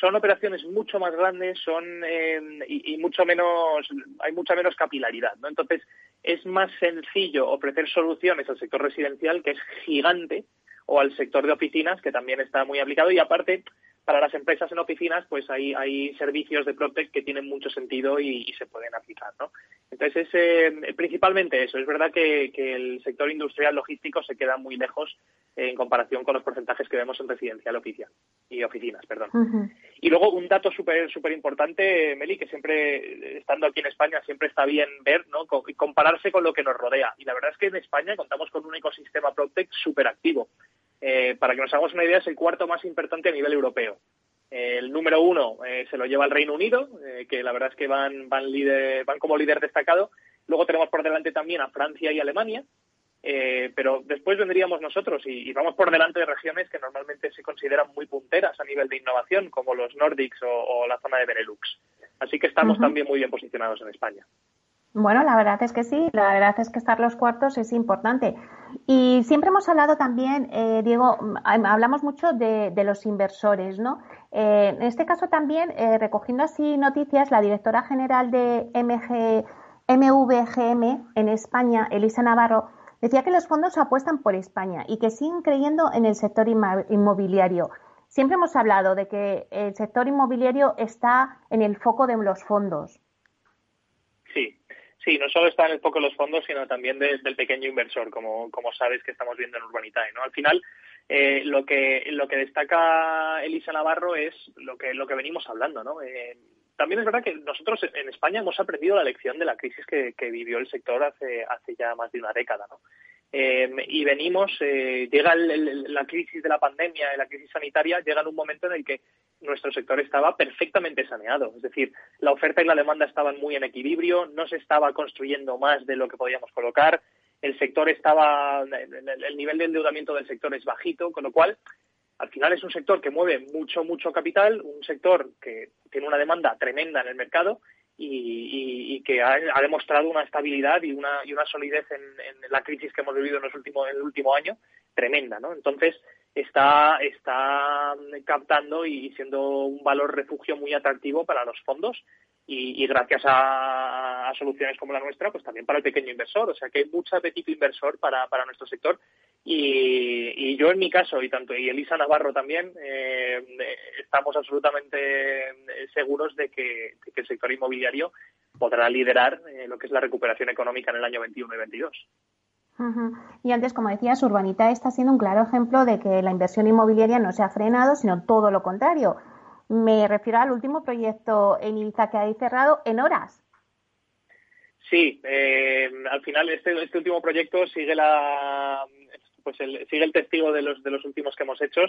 son operaciones mucho más grandes son eh, y, mucho menos hay mucha menos capilaridad no entonces es más sencillo ofrecer soluciones al sector residencial que es gigante o al sector de oficinas que también está muy aplicado y aparte para las empresas en oficinas, pues hay, hay servicios de PropTech que tienen mucho sentido y, se pueden aplicar, ¿no? Entonces, es eh, principalmente eso. Es verdad que, el sector industrial logístico se queda muy lejos en comparación con los porcentajes que vemos en residencial oficial y oficinas, perdón. Y luego un dato súper súper importante, Meli, que siempre, estando aquí en España, siempre está bien ver, ¿no? compararse con lo que nos rodea. Y la verdad es que en España contamos con un ecosistema PropTech súper activo. Eh, para que nos hagamos una idea, es el cuarto más importante a nivel europeo. El número uno eh, se lo lleva el Reino Unido, eh, que la verdad es que van, van, van como líder destacado. Luego tenemos por delante también a Francia y Alemania, pero después vendríamos nosotros y, vamos por delante de regiones que normalmente se consideran muy punteras a nivel de innovación, como los Nordics o, la zona de Benelux. Así que estamos también muy bien posicionados en España.
Bueno, la verdad es que sí, la verdad es que estar los cuartos es importante. Y siempre hemos hablado también, eh, Diego, hablamos mucho de, los inversores, ¿no? Eh, en este caso también, eh, recogiendo así noticias, la directora general de MG, MVGM en España, Elisa Navarro, decía que los fondos apuestan por España y que siguen creyendo en el sector inmobiliario. Siempre hemos hablado de que el sector inmobiliario está en el foco de los fondos.
Sí, no solo está en el foco de los fondos, sino también del pequeño inversor, como, como sabes que estamos viendo en Urbanitae. ¿no? Al final, eh, lo que lo que destaca Elisa Navarro es lo que lo que venimos hablando, ¿no? Eh, también es verdad que nosotros en España hemos aprendido la lección de la crisis que, vivió el sector hace hace ya más de una década, ¿no? Eh, y venimos, llega la crisis de la pandemia, la crisis sanitaria, llega en un momento en el que nuestro sector estaba perfectamente saneado. Es decir, la oferta y la demanda estaban muy en equilibrio, no se estaba construyendo más de lo que podíamos colocar, el sector estaba, el nivel de endeudamiento del sector es bajito, con lo cual al final es un sector que mueve mucho, mucho capital, un sector que tiene una demanda tremenda en el mercado y, que ha, demostrado una estabilidad y una, y una solidez en, la crisis que hemos vivido en, los últimos, en el último año tremenda, ¿no? Entonces está, está captando y siendo un valor refugio muy atractivo para los fondos y, gracias a, soluciones como la nuestra, pues también para el pequeño inversor. O sea que hay mucho apetito inversor para, para nuestro sector y, yo en mi caso, y tanto y Elisa Navarro también, eh, estamos absolutamente seguros de que, el sector inmobiliario podrá liderar eh, lo que es la recuperación económica en el año 21 y 22.
Y antes, como decías, Urbanita está siendo un claro ejemplo de que la inversión inmobiliaria no se ha frenado, sino todo lo contrario. Me refiero al último proyecto en Ibiza que ha cerrado en horas.
Sí, eh, al final este, este último proyecto sigue la pues el, sigue el testigo de los de los últimos que hemos hecho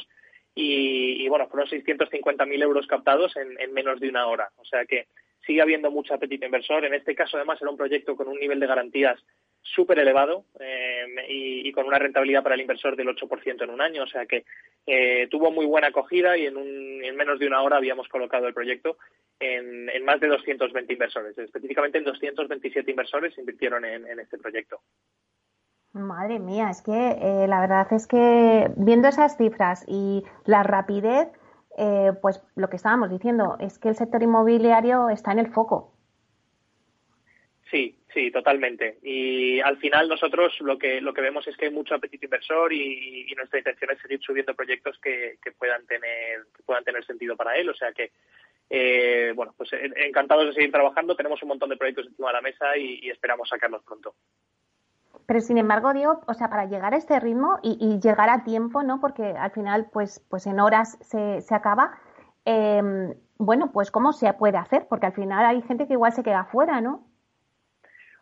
y, bueno fueron 650.000 euros captados en, en, menos de una hora, o sea que sigue habiendo mucho apetito inversor. En este caso además era un proyecto con un nivel de garantías súper elevado eh, y, con una rentabilidad para el inversor del 8% en un año. O sea que eh, tuvo muy buena acogida y en, un, en menos de una hora habíamos colocado el proyecto en, más de 220 inversores. Específicamente en 227 inversores invirtieron en, este proyecto.
Madre mía, es que eh, la verdad es que viendo esas cifras y la rapidez, pues lo que estábamos diciendo es que el sector inmobiliario está en el foco.
Sí, Sí, totalmente. Y al final nosotros lo que lo que vemos es que hay mucho apetito inversor y, nuestra intención es seguir subiendo proyectos que, puedan tener que puedan tener sentido para él. O sea que eh, bueno, pues encantados de seguir trabajando. Tenemos un montón de proyectos encima de la mesa y, esperamos sacarlos pronto.
Pero sin embargo, Diego, o sea, para llegar a este ritmo y, llegar a tiempo, ¿no? Porque al final, pues, pues en horas se, se acaba. Em, bueno, pues cómo se puede hacer, porque al final hay gente que igual se queda fuera, ¿no?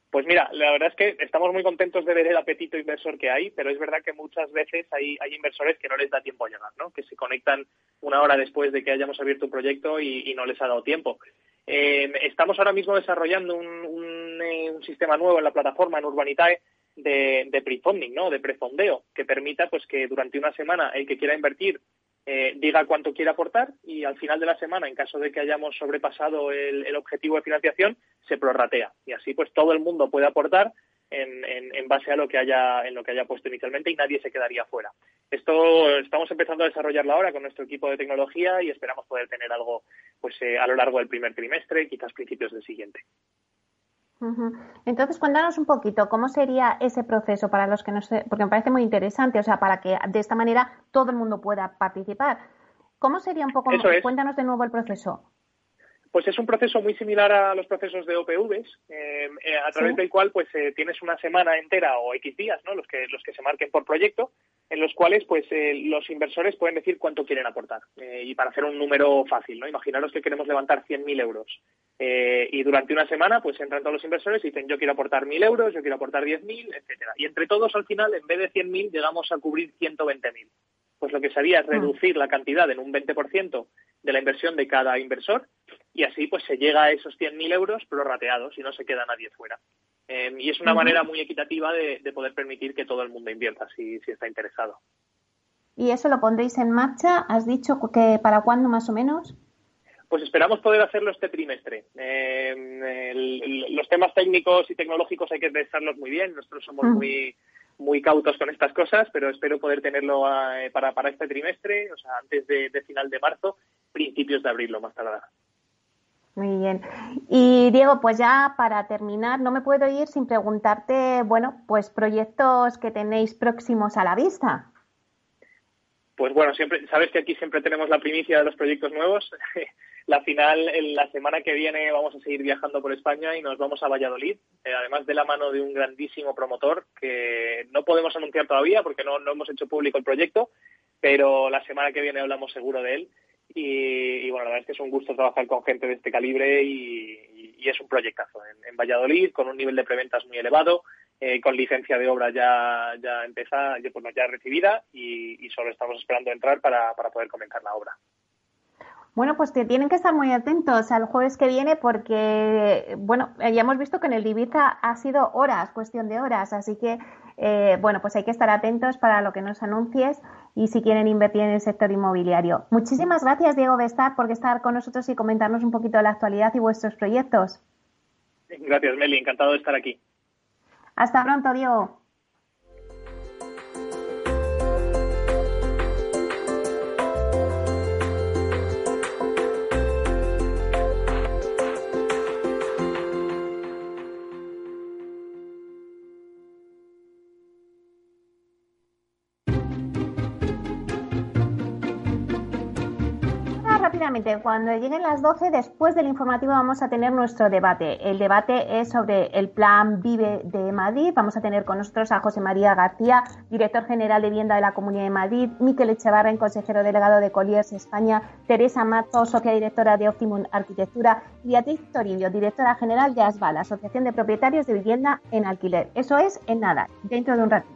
Pues mira, la verdad es que estamos muy contentos de ver el apetito inversor que hay, pero es verdad que muchas veces hay, hay inversores que no les da tiempo a llegar, ¿no? Que se conectan una hora después de que hayamos abierto un proyecto y, no les ha dado tiempo. Eh, estamos ahora mismo desarrollando un, eh, un, sistema nuevo en la plataforma, en Urbanitae, de, de pre-funding, ¿no? De prefondeo, que permita pues que durante una semana el que quiera invertir eh, diga cuánto quiere aportar y al final de la semana, en caso de que hayamos sobrepasado el, objetivo de financiación, se prorratea. Y así pues todo el mundo puede aportar en, en, base a lo que haya en lo que haya puesto inicialmente y nadie se quedaría fuera. Esto estamos empezando a desarrollarlo ahora con nuestro equipo de tecnología y esperamos poder tener algo pues eh, a lo largo del primer trimestre, quizás principios del siguiente.
Entonces, cuéntanos un poquito cómo sería ese proceso para los que no sé, porque me parece muy interesante, o sea, para que de esta manera todo el mundo pueda participar. ¿Cómo sería un poco? Cuéntanos de nuevo el proceso.
Pues es un proceso muy similar a los procesos de OPVs, eh, eh, a través del cual pues eh, tienes una semana entera o X días, ¿no? Los que los que se marquen por proyecto, en los cuales pues los inversores pueden decir cuánto quieren aportar y para hacer un número fácil, ¿no? Imaginaros que queremos levantar 100.000 euros y durante una semana pues entran todos los inversores y dicen yo quiero aportar 1.000 euros, yo quiero aportar 10.000, etcétera. Y entre todos al final en vez de 100.000 llegamos a cubrir 120.000 pues lo que se haría es ah. reducir la cantidad en un 20% de la inversión de cada inversor y así pues se llega a esos 100.000 euros prorrateados y no se queda nadie fuera. Em, y es una manera muy equitativa de, poder permitir que todo el mundo invierta si, si está interesado.
¿Y eso lo pondréis en marcha? ¿Has dicho que para cuándo más o menos?
Pues esperamos poder hacerlo este trimestre. Em, los temas técnicos y tecnológicos hay que pensarlos muy bien. Nosotros somos muy muy cautos con estas cosas, pero espero poder tenerlo eh, para, para este trimestre, o sea, antes de, final de marzo, principios de abril, lo más tardar.
Muy bien. Y Diego, pues ya para terminar, no me puedo ir sin preguntarte, bueno, pues proyectos que tenéis próximos a la vista.
Pues bueno, siempre, sabes que aquí siempre tenemos la primicia de los proyectos nuevos. *laughs* la final, la semana que viene vamos a seguir viajando por España y nos vamos a Valladolid, eh, además de la mano de un grandísimo promotor que no podemos anunciar todavía porque no, no hemos hecho público el proyecto, pero la semana que viene hablamos seguro de él. Y, bueno, la verdad es que es un gusto trabajar con gente de este calibre y, es un proyectazo en, Valladolid con un nivel de preventas muy elevado, eh, con licencia de obra ya ya empezada, ya, pues, ya recibida y, solo estamos esperando entrar para, para poder comenzar la obra.
Bueno, pues tienen que estar muy atentos al jueves que viene porque, bueno, ya hemos visto que en el Ibiza ha sido horas, cuestión de horas, así que, eh, bueno, pues hay que estar atentos para lo que nos anuncies y si quieren invertir en el sector inmobiliario. Muchísimas gracias, Diego Bestar, por estar con nosotros y comentarnos un poquito de la actualidad y vuestros proyectos.
Gracias, Meli, encantado de estar aquí.
Hasta pronto, Diego. Cuando lleguen las 12, después del informativo vamos a tener nuestro debate. El debate es sobre el plan Vive de Madrid. Vamos a tener con nosotros a José María García, director general de vivienda de la Comunidad de Madrid, Miquel Echevarren, consejero delegado de Colliers España, Teresa Mato, socia directora de Optimum Arquitectura, y Beatriz Toribio, directora general de ASBAL, Asociación de Propietarios de Vivienda en Alquiler. Eso es en nada, dentro de un ratito.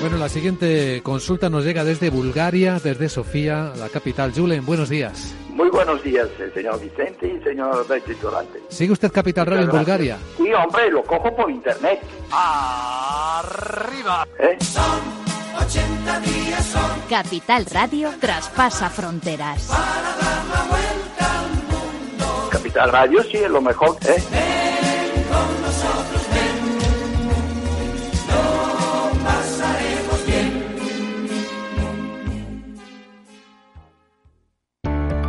Bueno, la siguiente consulta nos llega desde Bulgaria, desde Sofía, la capital. Julen, buenos días.
Muy buenos días, eh, señor Vicente y señor Durante.
¿Sigue usted Capital Radio en Bulgaria?
Sí, hombre, lo cojo por internet.
¡Arriba!
¿Eh?
Son 80 días, son.
Capital Radio traspasa fronteras.
Para dar la vuelta al mundo.
Capital Radio sí es lo mejor, ¿eh?